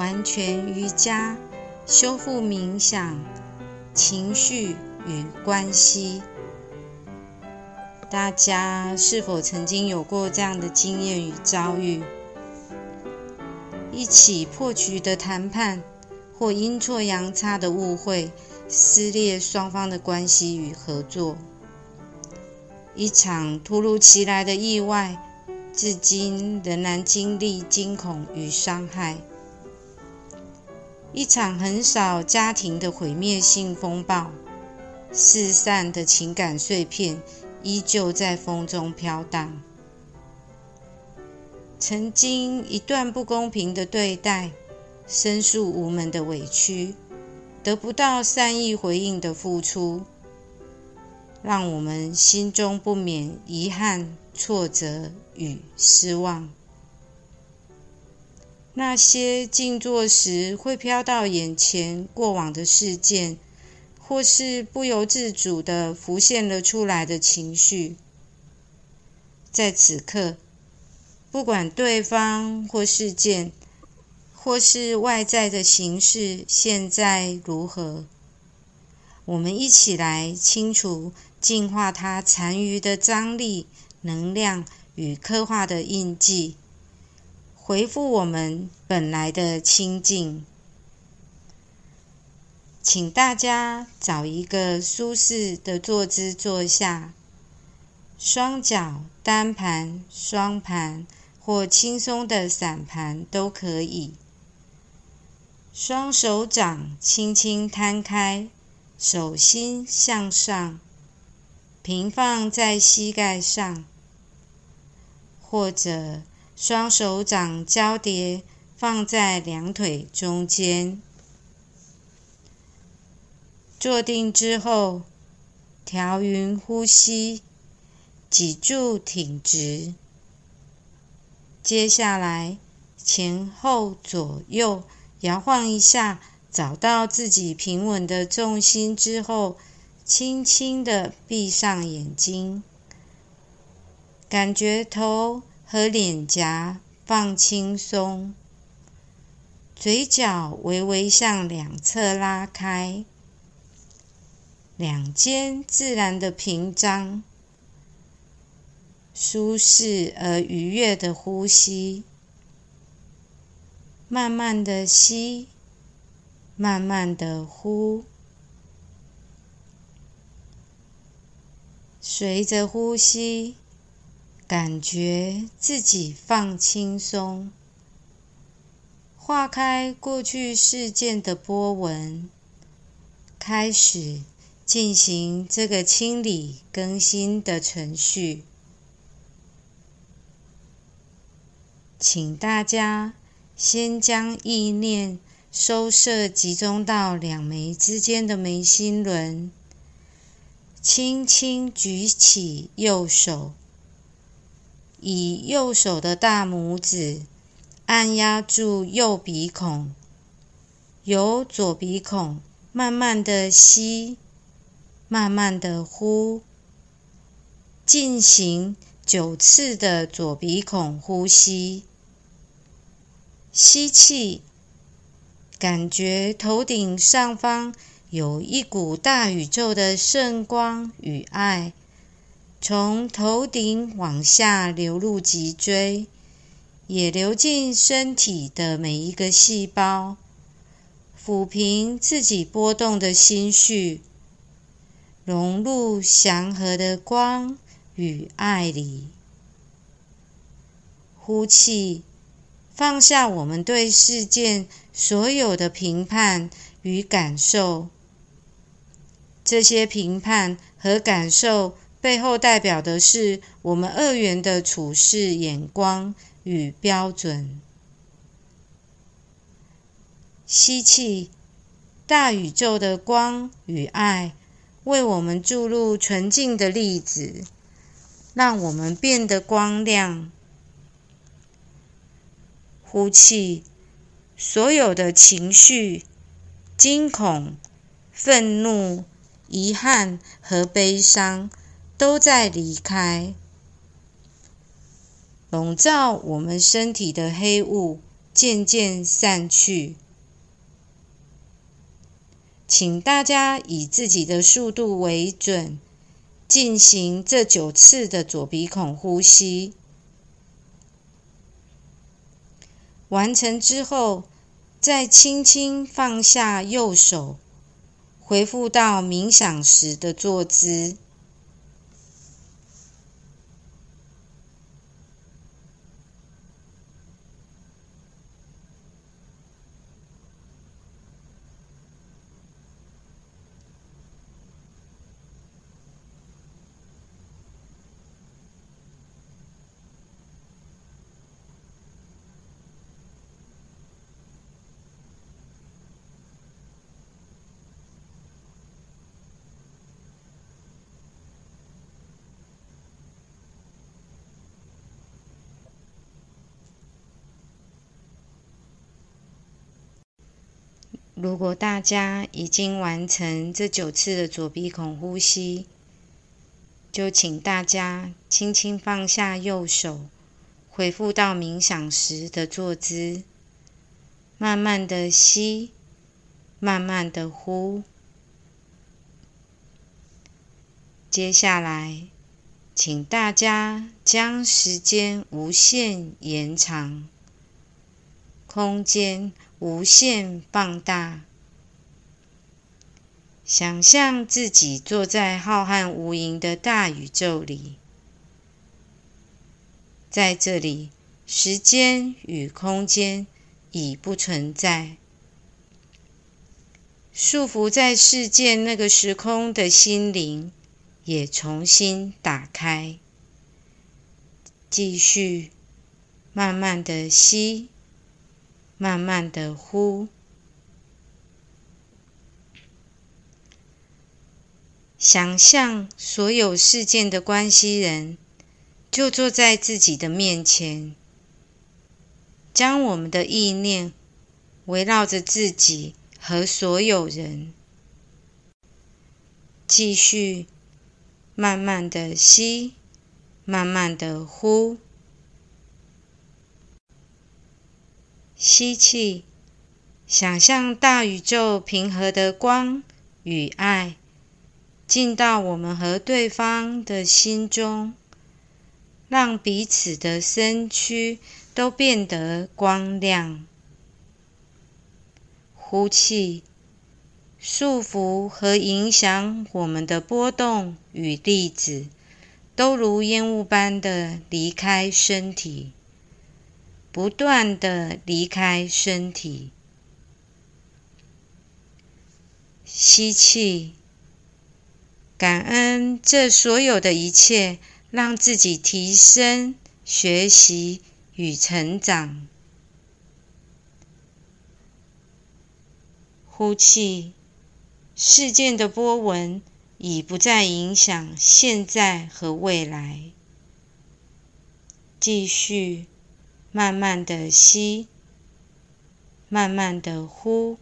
完全瑜伽、修复冥想、情绪与关系。大家是否曾经有过这样的经验与遭遇？一起破局的谈判，或阴错阳差的误会，撕裂双方的关系与合作；一场突如其来的意外，至今仍然经历惊恐与伤害；一场很少家庭的毁灭性风暴，四散的情感碎片。依旧在风中飘荡。曾经一段不公平的对待，申诉无门的委屈，得不到善意回应的付出，让我们心中不免遗憾、挫折与失望。那些静坐时会飘到眼前过往的事件。或是不由自主的浮现了出来的情绪，在此刻，不管对方或事件，或是外在的形式现在如何，我们一起来清除、净化它残余的张力、能量与刻画的印记，回复我们本来的清净。请大家找一个舒适的坐姿坐下，双脚单盘、双盘或轻松的散盘都可以。双手掌轻轻摊开，手心向上，平放在膝盖上，或者双手掌交叠放在两腿中间。坐定之后，调匀呼吸，脊柱挺直。接下来，前后左右摇晃一下，找到自己平稳的重心之后，轻轻的闭上眼睛，感觉头和脸颊放轻松，嘴角微微向两侧拉开。两肩自然的平张，舒适而愉悦的呼吸，慢慢的吸，慢慢的呼，随着呼吸，感觉自己放轻松，化开过去事件的波纹，开始。进行这个清理更新的程序，请大家先将意念收摄集中到两眉之间的眉心轮，轻轻举起右手，以右手的大拇指按压住右鼻孔，由左鼻孔慢慢的吸。慢慢的呼，进行九次的左鼻孔呼吸。吸气，感觉头顶上方有一股大宇宙的圣光与爱，从头顶往下流入脊椎，也流进身体的每一个细胞，抚平自己波动的心绪。融入祥和的光与爱里，呼气，放下我们对事件所有的评判与感受。这些评判和感受背后代表的是我们二元的处事眼光与标准。吸气，大宇宙的光与爱。为我们注入纯净的粒子，让我们变得光亮。呼气，所有的情绪、惊恐、愤怒、遗憾和悲伤都在离开。笼罩我们身体的黑雾渐渐散去。请大家以自己的速度为准，进行这九次的左鼻孔呼吸。完成之后，再轻轻放下右手，回复到冥想时的坐姿。如果大家已经完成这九次的左鼻孔呼吸，就请大家轻轻放下右手，恢复到冥想时的坐姿，慢慢的吸，慢慢的呼。接下来，请大家将时间无限延长，空间。无限放大，想象自己坐在浩瀚无垠的大宇宙里，在这里，时间与空间已不存在，束缚在世界那个时空的心灵也重新打开，继续慢慢的吸。慢慢的呼，想象所有事件的关系人就坐在自己的面前，将我们的意念围绕着自己和所有人，继续慢慢的吸，慢慢的呼。吸气，想象大宇宙平和的光与爱进到我们和对方的心中，让彼此的身躯都变得光亮。呼气，束缚和影响我们的波动与粒子，都如烟雾般的离开身体。不断的离开身体，吸气，感恩这所有的一切，让自己提升、学习与成长。呼气，事件的波纹已不再影响现在和未来。继续。慢慢的吸，慢慢的呼，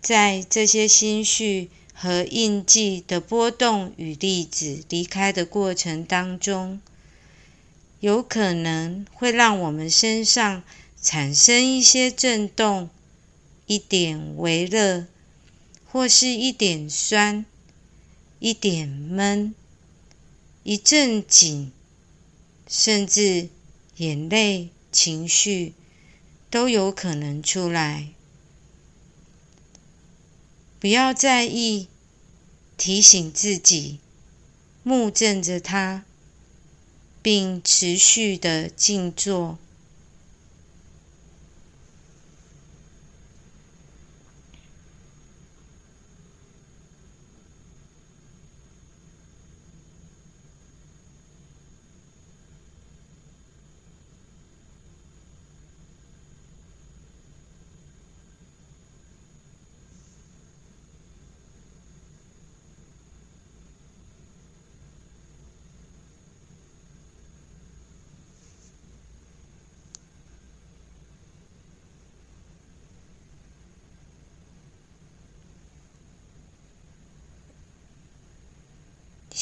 在这些心绪和印记的波动与粒子离开的过程当中，有可能会让我们身上产生一些震动，一点微热，或是一点酸，一点闷，一阵紧。甚至眼泪、情绪都有可能出来。不要在意，提醒自己，目正着它，并持续的静坐。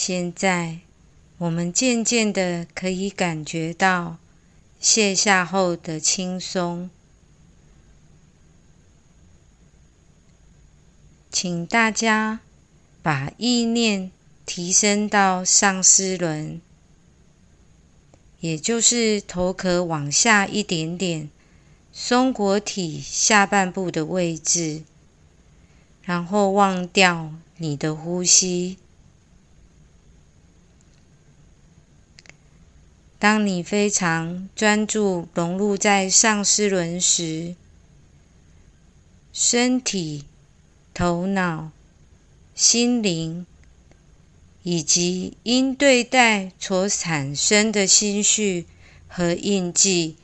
现在，我们渐渐的可以感觉到卸下后的轻松。请大家把意念提升到上尸轮，也就是头壳往下一点点，松果体下半部的位置，然后忘掉你的呼吸。当你非常专注融入在上尸轮时，身体。头脑、心灵，以及因对待所产生的心绪和印记，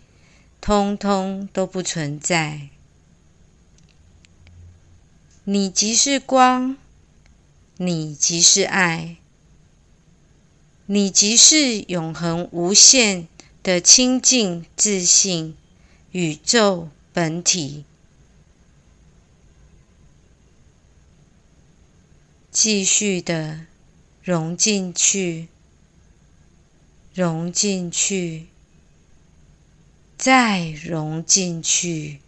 通通都不存在。你即是光，你即是爱，你即是永恒无限的清净自信宇宙本体。继续的融进去，融进去，再融进去。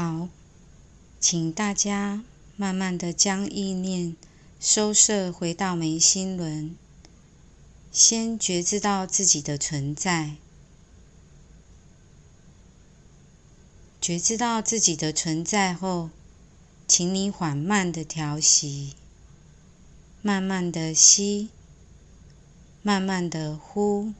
好，请大家慢慢的将意念收摄回到眉心轮，先觉知到自己的存在，觉知到自己的存在后，请你缓慢的调息，慢慢的吸，慢慢的呼。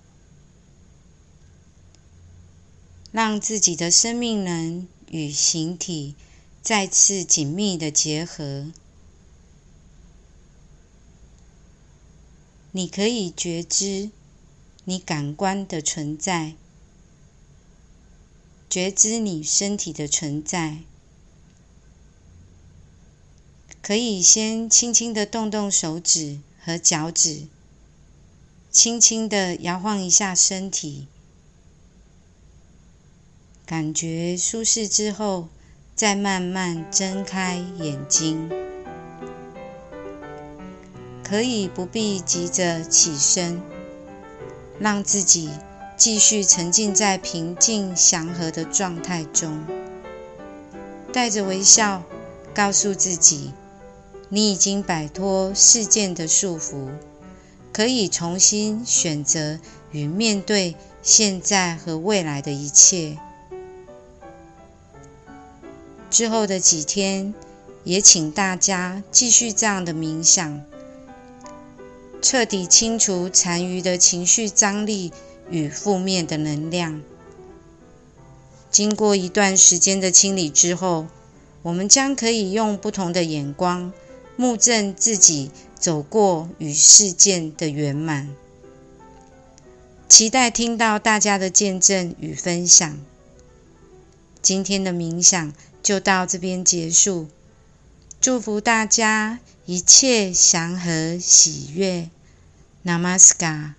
让自己的生命能与形体再次紧密的结合。你可以觉知你感官的存在，觉知你身体的存在。可以先轻轻的动动手指和脚趾，轻轻的摇晃一下身体。感觉舒适之后，再慢慢睁开眼睛。可以不必急着起身，让自己继续沉浸在平静祥和的状态中。带着微笑，告诉自己，你已经摆脱事件的束缚，可以重新选择与面对现在和未来的一切。之后的几天，也请大家继续这样的冥想，彻底清除残余的情绪张力与负面的能量。经过一段时间的清理之后，我们将可以用不同的眼光目证自己走过与事件的圆满。期待听到大家的见证与分享。今天的冥想。就到这边结束，祝福大家一切祥和喜悦，Namaskar。